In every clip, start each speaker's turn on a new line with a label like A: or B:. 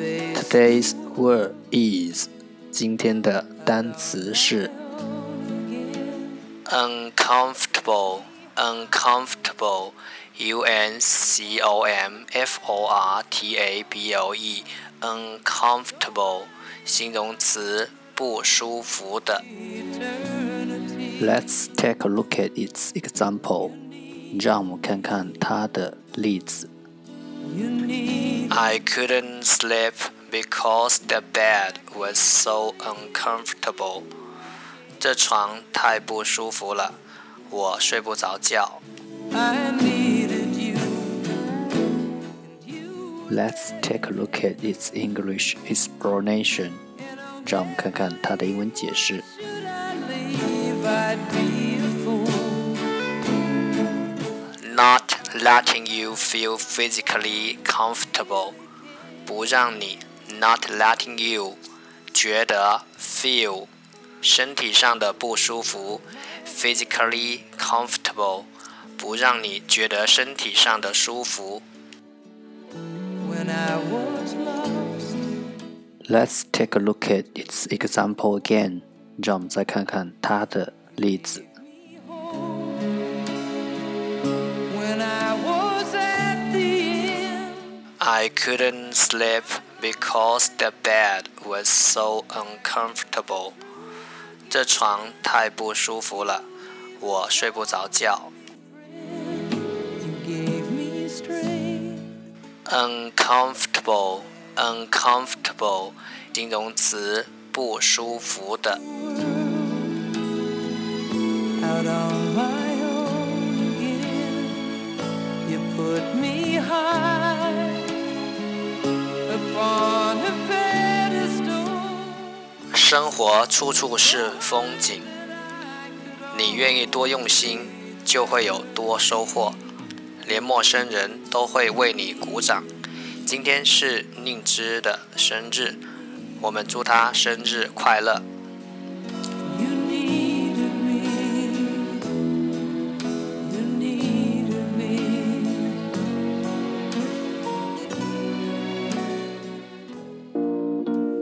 A: Today's word is 今天的单词是 uncomfortable uncomfortable u n c o m f o r t a b l e uncomfortable 形容词不舒服的 Let's take a look at its example 让我们看看它的例子 I couldn't sleep because the bed was so uncomfortable. 这床太不舒服了，我睡不着觉。Let's take a look at its English explanation. 让我们看看它的英文解释。Not letting you feel physically comfortable，不让你 not letting you 觉得 feel 身体上的不舒服，physically comfortable 不让你觉得身体上的舒服。Let's take a look at its example again，让我们再看看它的例子。 I couldn't sleep because the bed was so uncomfortable. 这床太不舒服了，我睡不着觉。Uncomfortable, uncomfortable，形容词，不舒服的。Out on my 生活处处是风景，你愿意多用心，就会有多收获。连陌生人都会为你鼓掌。今天是宁之的生日，我们祝他生日快乐。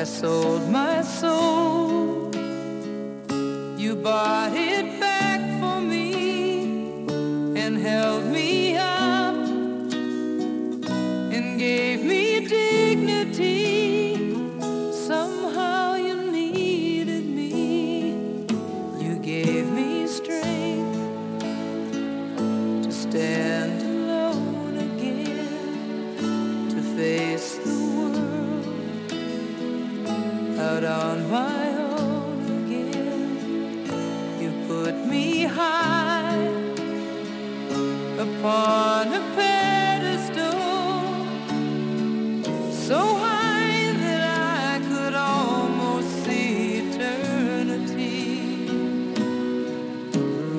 A: I sold my soul. You bought it back for me and held me up and gave me dignity. Somehow you needed me. You gave me strength to stand alone again, to face on my own again. You put me high upon
B: a pedestal, so high that I could almost see eternity.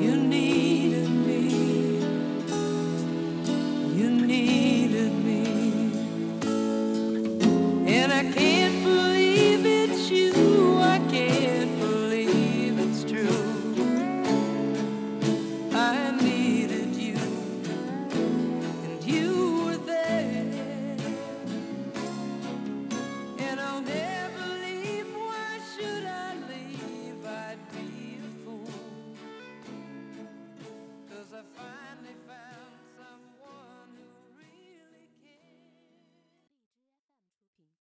B: You needed me, you needed me, and I can't.